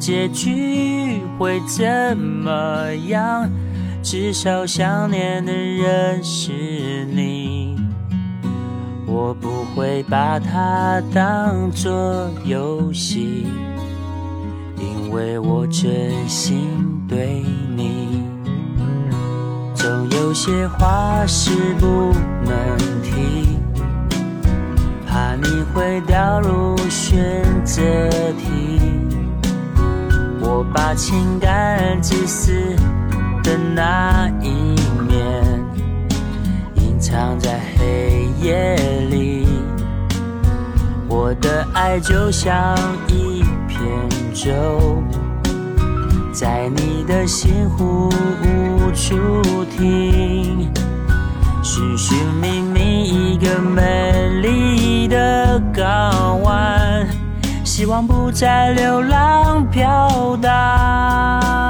结局会怎么样，至少想念的人是你。我不会把它当作游戏，因为我真心对你。总有些话是不能提。怕你会掉入选择题，我把情感自私的那一面隐藏在黑夜里。我的爱就像一片舟，在你的心湖希望不再流浪飘荡。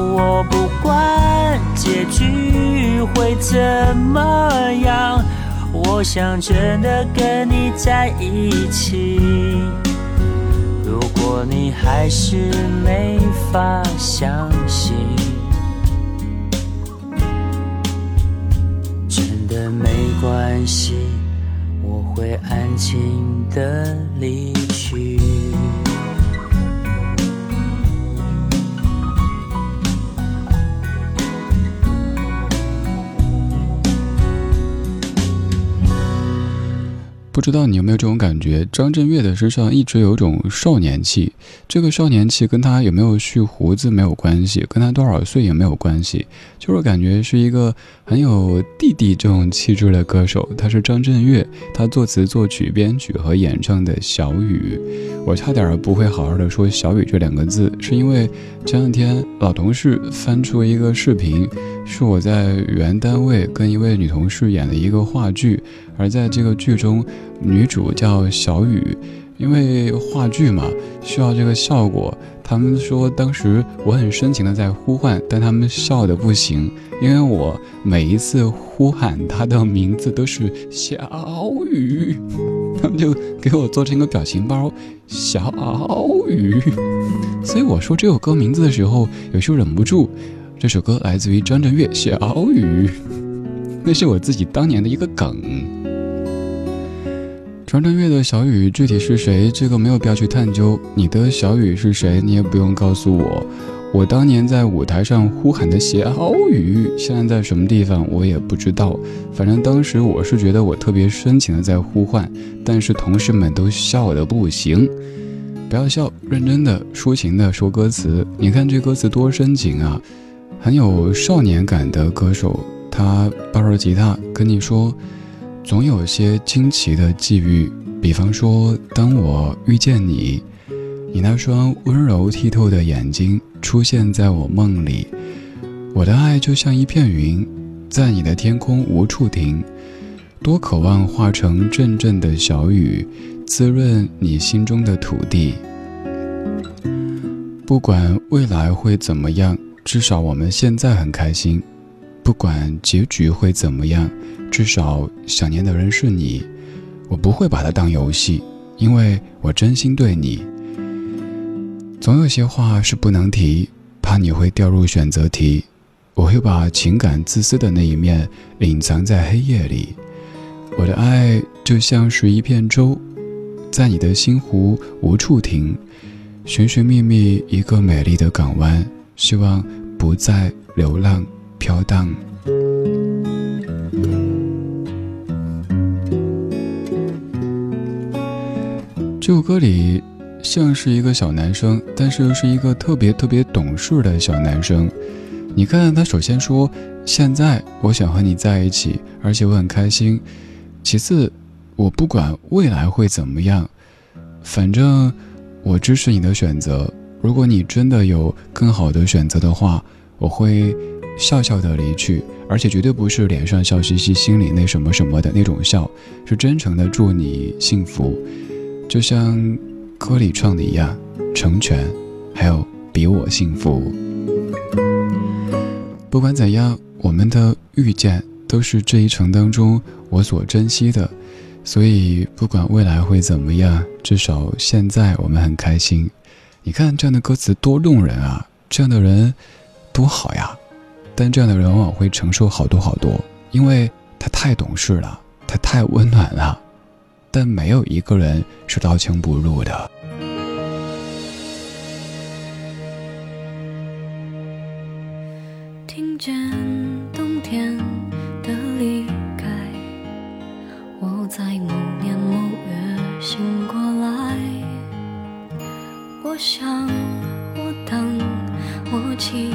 我不管结局会怎么样，我想真的跟你在一起。如果你还是没法相信，真的没关系，我会安静的离去。不知道你有没有这种感觉？张震岳的身上一直有种少年气，这个少年气跟他有没有蓄胡子没有关系，跟他多少岁也没有关系，就是感觉是一个很有弟弟这种气质的歌手。他是张震岳，他作词、作曲、编曲和演唱的《小雨》。我差点不会好好的说“小雨”这两个字，是因为前两天老同事翻出一个视频，是我在原单位跟一位女同事演的一个话剧，而在这个剧中。女主叫小雨，因为话剧嘛需要这个效果。他们说当时我很深情的在呼唤，但他们笑的不行，因为我每一次呼喊她的名字都是小雨，他们就给我做成一个表情包，小雨。所以我说这首歌名字的时候，有时候忍不住。这首歌来自于张震岳《小雨》，那是我自己当年的一个梗。张震岳的小雨具体是谁？这个没有必要去探究。你的小雨是谁？你也不用告诉我。我当年在舞台上呼喊的小雨，现在在什么地方我也不知道。反正当时我是觉得我特别深情的在呼唤，但是同事们都笑得不行。不要笑，认真的抒情的说歌词。你看这歌词多深情啊，很有少年感的歌手，他抱着吉他跟你说。总有些惊奇的际遇，比方说，当我遇见你，你那双温柔剔透的眼睛出现在我梦里，我的爱就像一片云，在你的天空无处停，多渴望化成阵阵的小雨，滋润你心中的土地。不管未来会怎么样，至少我们现在很开心。不管结局会怎么样。至少想念的人是你，我不会把它当游戏，因为我真心对你。总有些话是不能提，怕你会掉入选择题。我会把情感自私的那一面隐藏在黑夜里。我的爱就像是一片舟，在你的心湖无处停，寻寻觅觅一个美丽的港湾，希望不再流浪飘荡。这首歌里像是一个小男生，但是又是一个特别特别懂事的小男生。你看，他首先说：“现在我想和你在一起，而且我很开心。”其次，我不管未来会怎么样，反正我支持你的选择。如果你真的有更好的选择的话，我会笑笑的离去，而且绝对不是脸上笑嘻嘻、心里那什么什么的那种笑，是真诚的祝你幸福。就像歌里唱的一样，成全，还有比我幸福。不管怎样，我们的遇见都是这一程当中我所珍惜的，所以不管未来会怎么样，至少现在我们很开心。你看这样的歌词多动人啊！这样的人多好呀！但这样的人往往会承受好多好多，因为他太懂事了，他太温暖了。但没有一个人是刀枪不入的。听见冬天的离开，我在某年某月醒过来。我想，我等，我期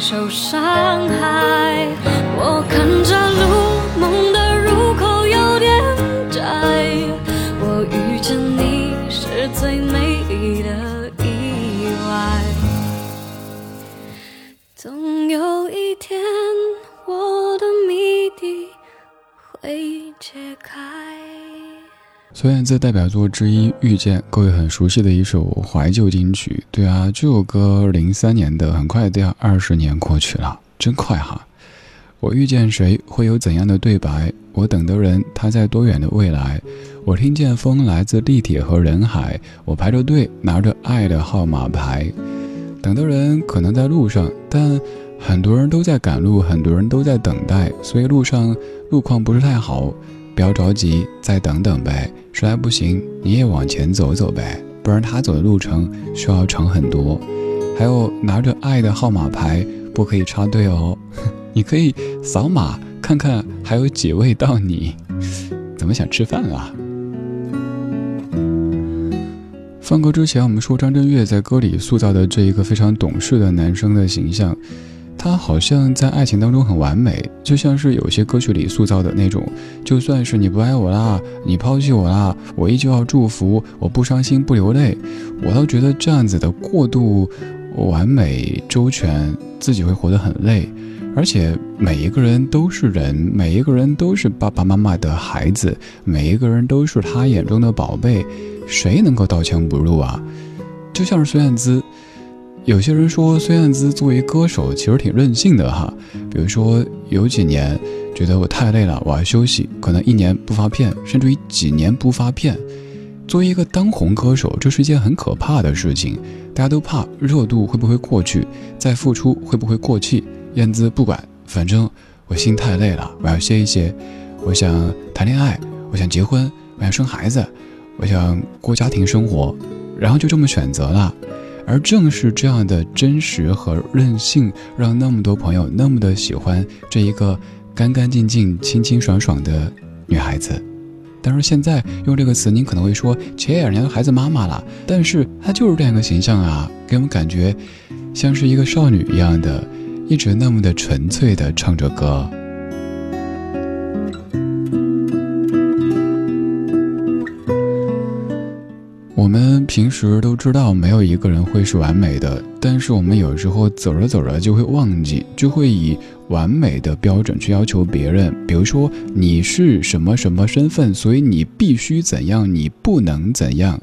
受伤害。我看着孙燕姿代表作之一《遇见》，各位很熟悉的一首怀旧金曲。对啊，这首歌零三年的，很快都要二十年过去了，真快哈！我遇见谁，会有怎样的对白？我等的人，他在多远的未来？我听见风来自地铁和人海，我排着队，拿着爱的号码牌。等的人可能在路上，但很多人都在赶路，很多人都在等待，所以路上路况不是太好。不要着急，再等等呗。实在不行，你也往前走走呗，不然他走的路程需要长很多。还有拿着爱的号码牌，不可以插队哦。你可以扫码看看还有几位到你。怎么想吃饭啊？放歌之前，我们说张震岳在歌里塑造的这一个非常懂事的男生的形象。他好像在爱情当中很完美，就像是有些歌曲里塑造的那种，就算是你不爱我啦，你抛弃我啦，我依旧要祝福，我不伤心不流泪。我倒觉得这样子的过度完美周全，自己会活得很累。而且每一个人都是人，每一个人都是爸爸妈妈的孩子，每一个人都是他眼中的宝贝，谁能够刀枪不入啊？就像是孙燕姿。有些人说孙燕姿作为歌手其实挺任性的哈，比如说有几年觉得我太累了，我要休息，可能一年不发片，甚至于几年不发片。作为一个当红歌手，这是一件很可怕的事情，大家都怕热度会不会过去，再复出会不会过气。燕姿不管，反正我心太累了，我要歇一歇，我想谈恋爱，我想结婚，我想生孩子，我想过家庭生活，然后就这么选择了。而正是这样的真实和任性，让那么多朋友那么的喜欢这一个干干净净、清清爽爽的女孩子。但是现在用这个词，您可能会说，切，人家孩子妈妈了。但是她就是这样一个形象啊，给我们感觉像是一个少女一样的，一直那么的纯粹的唱着歌。我们平时都知道，没有一个人会是完美的，但是我们有时候走着走着就会忘记，就会以完美的标准去要求别人。比如说，你是什么什么身份，所以你必须怎样，你不能怎样。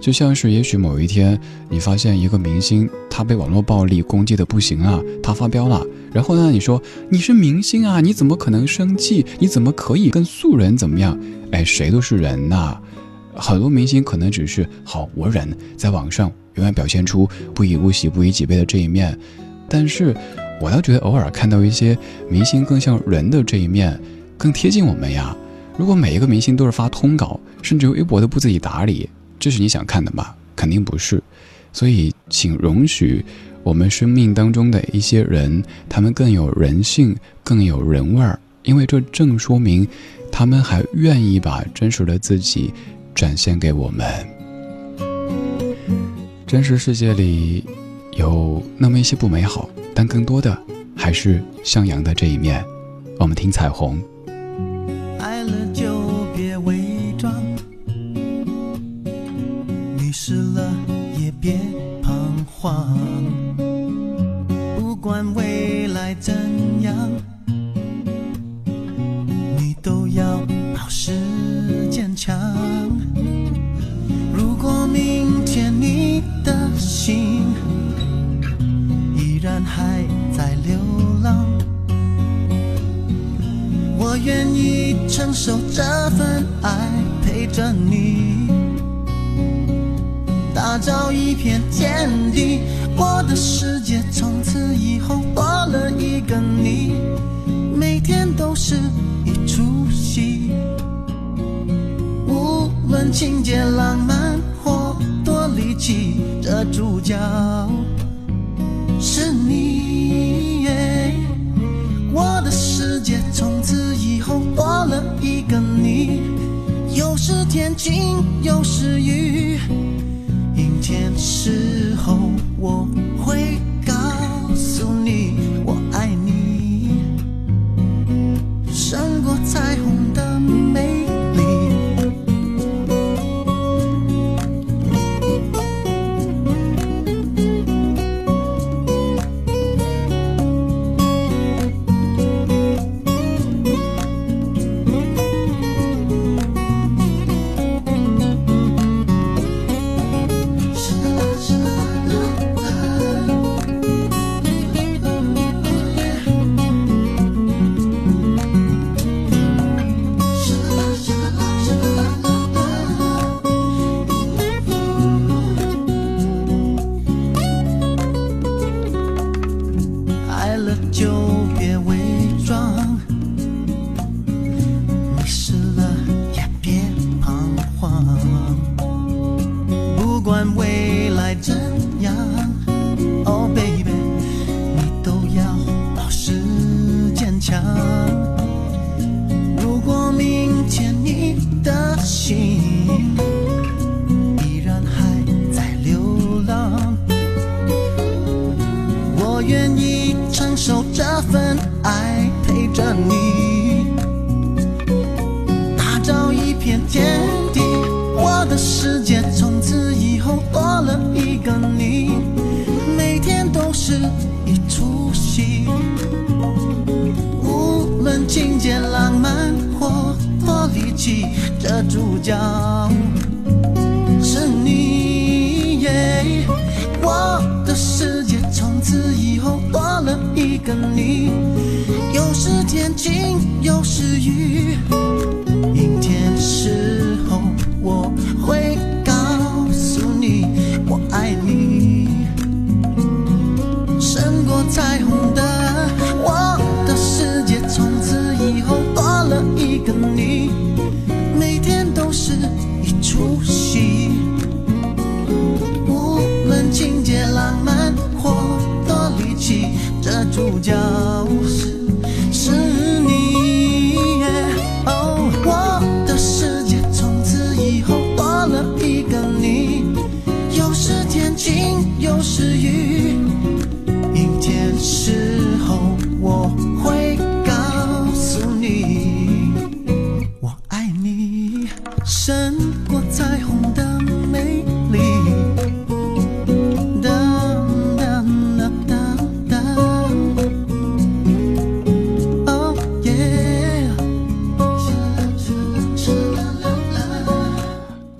就像是，也许某一天你发现一个明星他被网络暴力攻击的不行了，他发飙了，然后呢，你说你是明星啊，你怎么可能生气？你怎么可以跟素人怎么样？哎，谁都是人呐。很多明星可能只是好，我忍，在网上永远表现出不以物喜，不以己悲的这一面。但是，我倒觉得偶尔看到一些明星更像人的这一面，更贴近我们呀。如果每一个明星都是发通稿，甚至微博都不自己打理，这是你想看的吗？肯定不是。所以，请容许我们生命当中的一些人，他们更有人性，更有人味儿，因为这正说明他们还愿意把真实的自己。展现给我们。真实世界里有那么一些不美好，但更多的还是向阳的这一面。我们听彩虹。爱了就别伪装，迷失了也别彷徨，不管未来怎样，你都要保持坚强。明天你的心依然还在流浪，我愿意承受这份爱，陪着你打造一片天地。我的世界从此以后多了一个你，每天都是一出戏，无论情节浪漫。力气的主角是你。我的世界从此以后多了一个你，有时天晴，有时雨。阴天时候我会角是你，我的世界从此以后多了一个你，有时天晴，有时雨，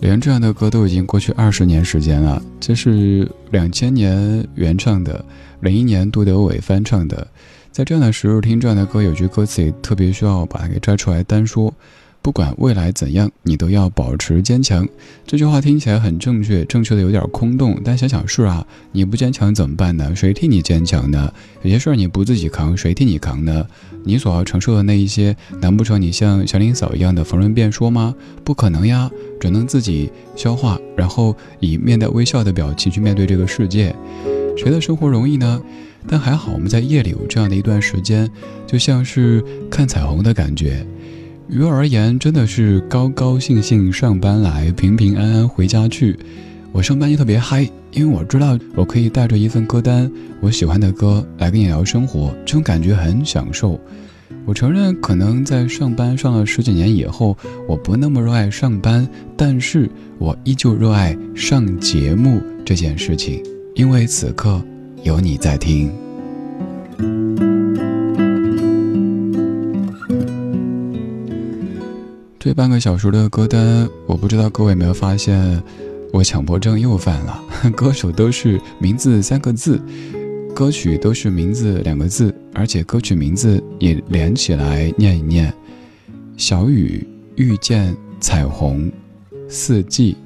连这样的歌都已经过去二十年时间了，这是两千年原唱的，零一年杜德伟翻唱的。在这样的时候听这样的歌，有句歌词也特别需要把它给摘出来单说。不管未来怎样，你都要保持坚强。这句话听起来很正确，正确的有点空洞，但想想是啊，你不坚强怎么办呢？谁替你坚强呢？有些事儿你不自己扛，谁替你扛呢？你所要承受的那一些，难不成你像祥林嫂一样的逢人便说吗？不可能呀，只能自己消化，然后以面带微笑的表情去面对这个世界。谁的生活容易呢？但还好，我们在夜里有这样的一段时间，就像是看彩虹的感觉。于我而言，真的是高高兴兴上班来，平平安安回家去。我上班就特别嗨，因为我知道我可以带着一份歌单，我喜欢的歌来跟你聊生活，这种感觉很享受。我承认，可能在上班上了十几年以后，我不那么热爱上班，但是我依旧热爱上节目这件事情，因为此刻有你在听。这半个小时的歌单，我不知道各位有没有发现，我强迫症又犯了。歌手都是名字三个字，歌曲都是名字两个字，而且歌曲名字也连起来念一念。小雨遇见彩虹，四季。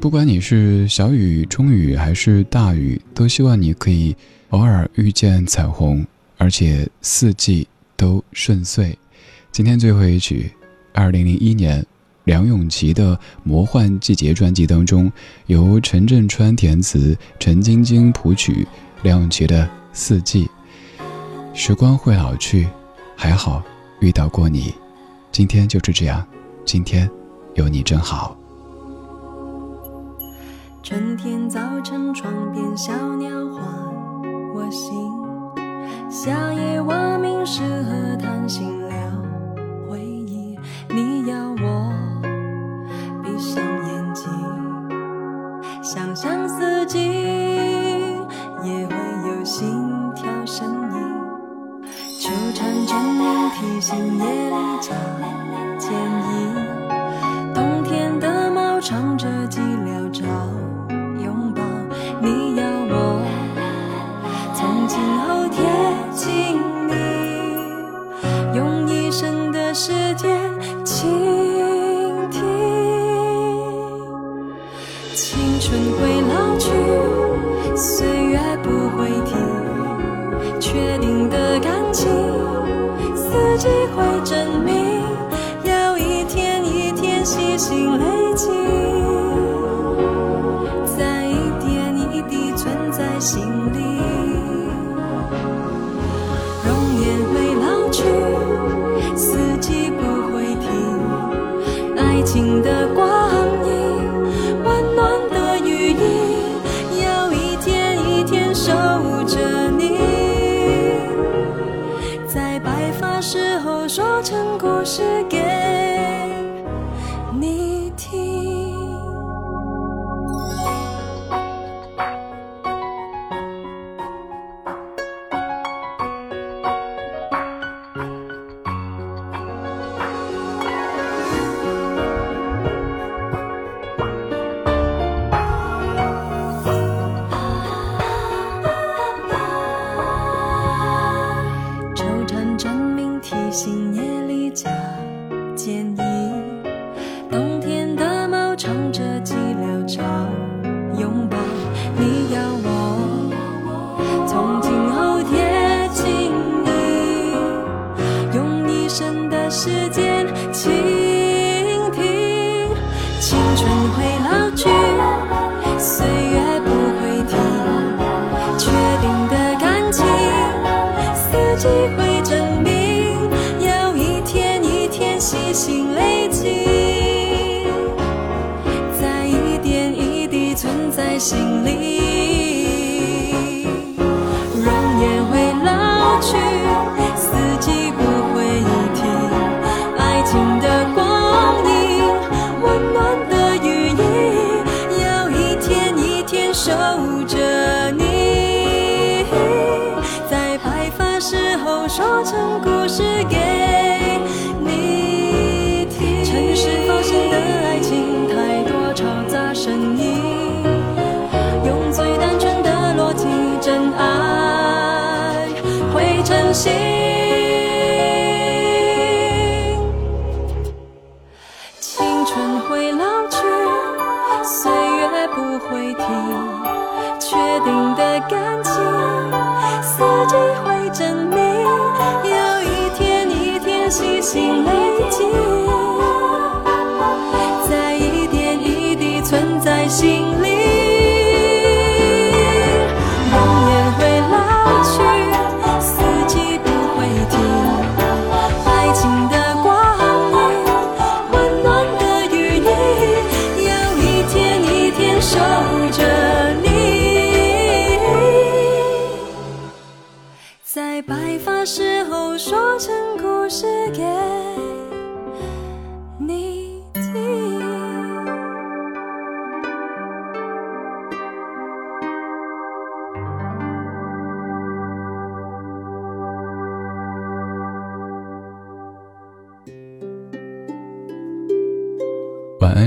不管你是小雨、中雨还是大雨，都希望你可以偶尔遇见彩虹，而且四季都顺遂。今天最后一曲。二零零一年，梁咏琪的《魔幻季节》专辑当中，由陈振川填词，陈晶晶谱曲，梁咏琪的《四季》。时光会老去，还好遇到过你，今天就是这样，今天有你真好。春天早晨，窗边小鸟唤我醒，夏夜蛙鸣时和谈心聊回忆。你要我上眼睛，想象四季也会有心跳声音。秋蝉倦鸣提醒夜里加剪别离家见心里，imagina.